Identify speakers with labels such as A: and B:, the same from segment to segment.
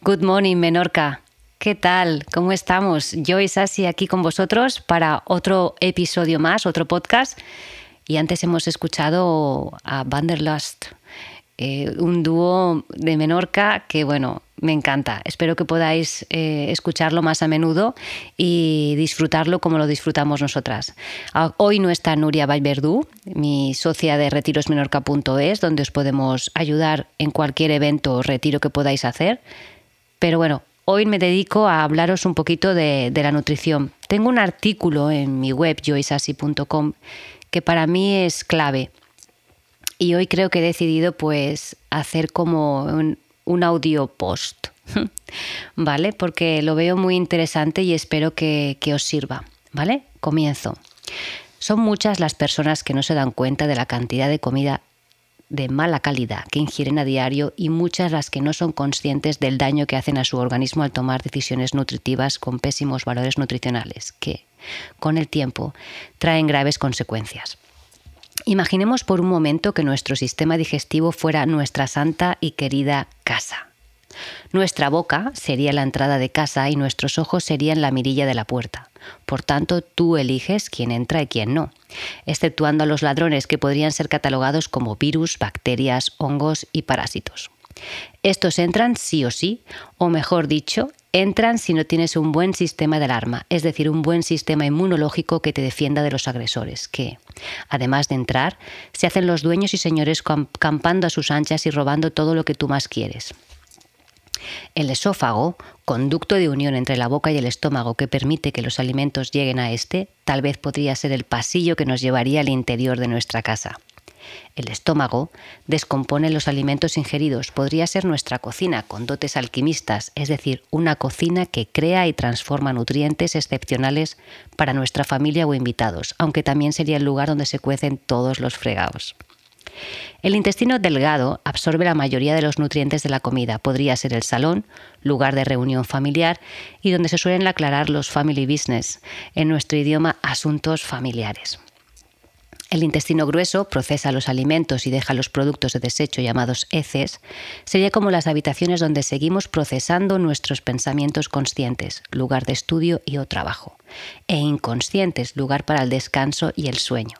A: Good morning, Menorca. ¿Qué tal? ¿Cómo estamos? Yo y Sasi aquí con vosotros para otro episodio más, otro podcast. Y antes hemos escuchado a Vanderlust, eh, un dúo de Menorca que, bueno, me encanta. Espero que podáis eh, escucharlo más a menudo y disfrutarlo como lo disfrutamos nosotras. Ah, Hoy no está Nuria Vallverdú, mi socia de retirosmenorca.es, donde os podemos ayudar en cualquier evento o retiro que podáis hacer. Pero bueno, hoy me dedico a hablaros un poquito de, la nutrición. Tengo un artículo en mi web, joisasi.com, que para mí es clave. Y hoy creo que he decidido pues hacer como un, audio post, ¿vale? Porque lo veo muy interesante y espero que os sirva, ¿vale? Comienzo. Son muchas las personas que no se dan cuenta de la cantidad de comida de mala calidad que ingieren a diario y muchas las que no son conscientes del daño que hacen a su organismo al tomar decisiones nutritivas con pésimos valores nutricionales, que, con el tiempo, traen graves consecuencias. Imaginemos por un momento que nuestro sistema digestivo fuera nuestra santa y querida casa. Nuestra boca sería la entrada de casa y nuestros ojos serían la mirilla de la puerta. Por tanto, tú eliges quién entra y quién no, exceptuando a los ladrones que podrían ser catalogados como virus, bacterias, hongos y parásitos. Estos entran sí o sí, o mejor dicho, entran si no tienes un buen sistema de alarma, es decir, un buen sistema inmunológico que te defienda de los agresores, que, además de entrar, se hacen los dueños y señores campando a sus anchas y robando todo lo que tú más quieres. El esófago, conducto de unión entre la boca y el estómago que permite que los alimentos lleguen a este, tal vez podría ser el pasillo que nos llevaría al interior de nuestra casa. El estómago descompone los alimentos ingeridos, podría ser nuestra cocina con dotes alquimistas, es decir, una cocina que crea y transforma nutrientes excepcionales para nuestra familia o invitados, aunque también sería el lugar donde se cuecen todos los fregados. El intestino delgado absorbe la mayoría de los nutrientes de la comida. Podría ser el salón, lugar de reunión familiar y donde se suelen aclarar los family business, en nuestro idioma asuntos familiares. El intestino grueso procesa los alimentos y deja los productos de desecho llamados heces. Sería como las habitaciones donde seguimos procesando nuestros pensamientos conscientes, lugar de estudio y o trabajo, e inconscientes, lugar para el descanso y el sueño.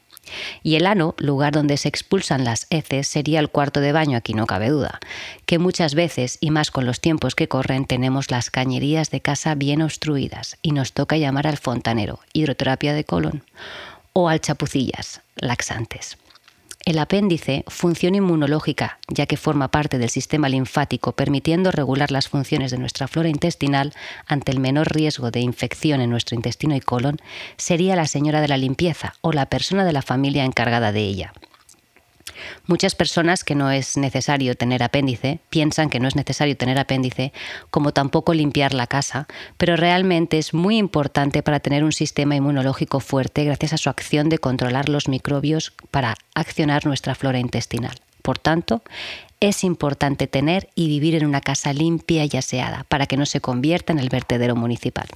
A: Y el ano, lugar donde se expulsan las heces, sería el cuarto de baño, aquí no cabe duda, que muchas veces, y más con los tiempos que corren, tenemos las cañerías de casa bien obstruidas y nos toca llamar al fontanero, hidroterapia de colon, o al chapucillas, laxantes. El apéndice, función inmunológica, ya que forma parte del sistema linfático, permitiendo regular las funciones de nuestra flora intestinal ante el menor riesgo de infección en nuestro intestino y colon, sería la señora de la limpieza o la persona de la familia encargada de ella. Muchas personas que no es necesario tener apéndice piensan que no es necesario tener apéndice, como tampoco limpiar la casa, pero realmente es muy importante para tener un sistema inmunológico fuerte gracias a su acción de controlar los microbios para accionar nuestra flora intestinal. Por tanto, es importante tener y vivir en una casa limpia y aseada para que no se convierta en el vertedero municipal.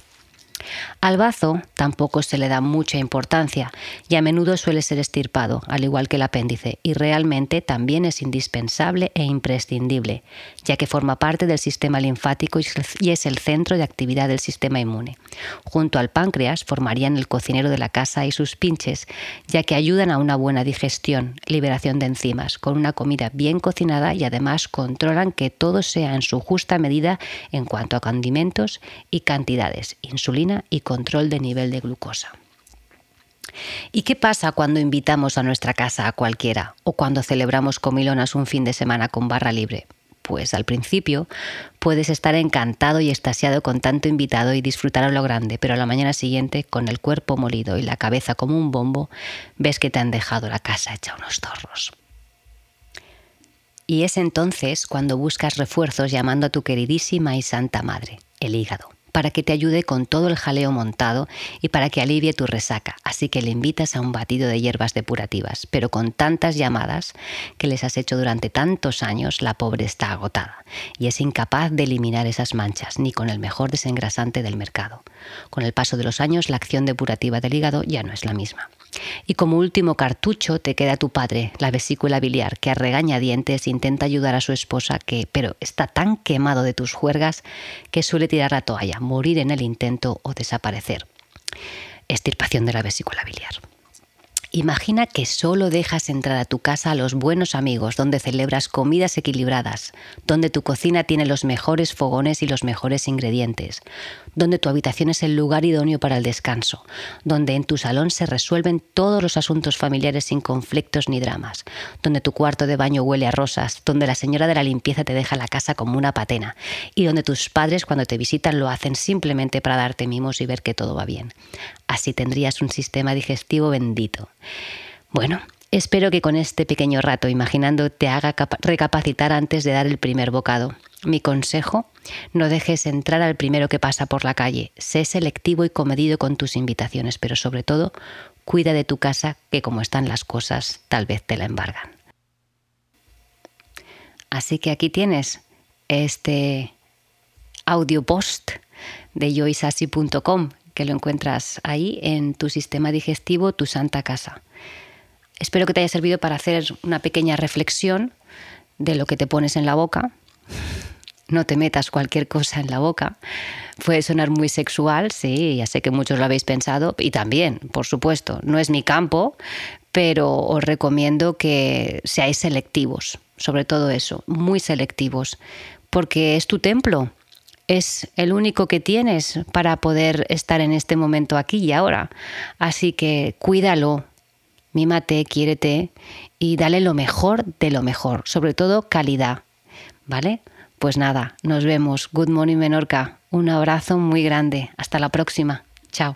A: Al bazo tampoco se le da mucha importancia y a menudo suele ser estirpado, al igual que el apéndice, y realmente también es indispensable e imprescindible, ya que forma parte del sistema linfático y es el centro de actividad del sistema inmune. Junto al páncreas formarían el cocinero de la casa y sus pinches, ya que ayudan a una buena digestión, liberación de enzimas, con una comida bien cocinada y además controlan que todo sea en su justa medida en cuanto a condimentos y cantidades, insulina y control de nivel de glucosa. ¿Y qué pasa cuando invitamos a nuestra casa a cualquiera o cuando celebramos comilonas un fin de semana con barra libre? Pues al principio puedes estar encantado y estasiado con tanto invitado y disfrutar a lo grande, pero a la mañana siguiente, con el cuerpo molido y la cabeza como un bombo, ves que te han dejado la casa hecha unos zorros. Y es entonces cuando buscas refuerzos llamando a tu queridísima y santa madre, el hígado para que te ayude con todo el jaleo montado y para que alivie tu resaca. Así que le invitas a un batido de hierbas depurativas, pero con tantas llamadas que les has hecho durante tantos años, la pobre está agotada y es incapaz de eliminar esas manchas, ni con el mejor desengrasante del mercado. Con el paso de los años, la acción depurativa del hígado ya no es la misma. Y como último cartucho te queda tu padre, la vesícula biliar, que a regañadientes intenta ayudar a su esposa, que, pero está tan quemado de tus juergas que suele tirar la toalla, morir en el intento o desaparecer. Estirpación de la vesícula biliar. Imagina que solo dejas entrar a tu casa a los buenos amigos, donde celebras comidas equilibradas, donde tu cocina tiene los mejores fogones y los mejores ingredientes, donde tu habitación es el lugar idóneo para el descanso, donde en tu salón se resuelven todos los asuntos familiares sin conflictos ni dramas, donde tu cuarto de baño huele a rosas, donde la señora de la limpieza te deja la casa como una patena y donde tus padres cuando te visitan lo hacen simplemente para darte mimos y ver que todo va bien. Así tendrías un sistema digestivo bendito. Bueno, espero que con este pequeño rato imaginando te haga recapacitar antes de dar el primer bocado. Mi consejo, no dejes entrar al primero que pasa por la calle. Sé selectivo y comedido con tus invitaciones, pero sobre todo, cuida de tu casa, que como están las cosas, tal vez te la embargan. Así que aquí tienes este audio post de joysasi.com que lo encuentras ahí en tu sistema digestivo, tu santa casa. Espero que te haya servido para hacer una pequeña reflexión de lo que te pones en la boca. No te metas cualquier cosa en la boca. Puede sonar muy sexual, sí, ya sé que muchos lo habéis pensado, y también, por supuesto, no es mi campo, pero os recomiendo que seáis selectivos, sobre todo eso, muy selectivos, porque es tu templo, es el único que tienes para poder estar en este momento aquí y ahora. Así que cuídalo, mímate, quiérete y dale lo mejor de lo mejor, sobre todo calidad. ¿Vale? Pues nada, nos vemos. Good morning Menorca. Un abrazo muy grande. Hasta la próxima. Chao.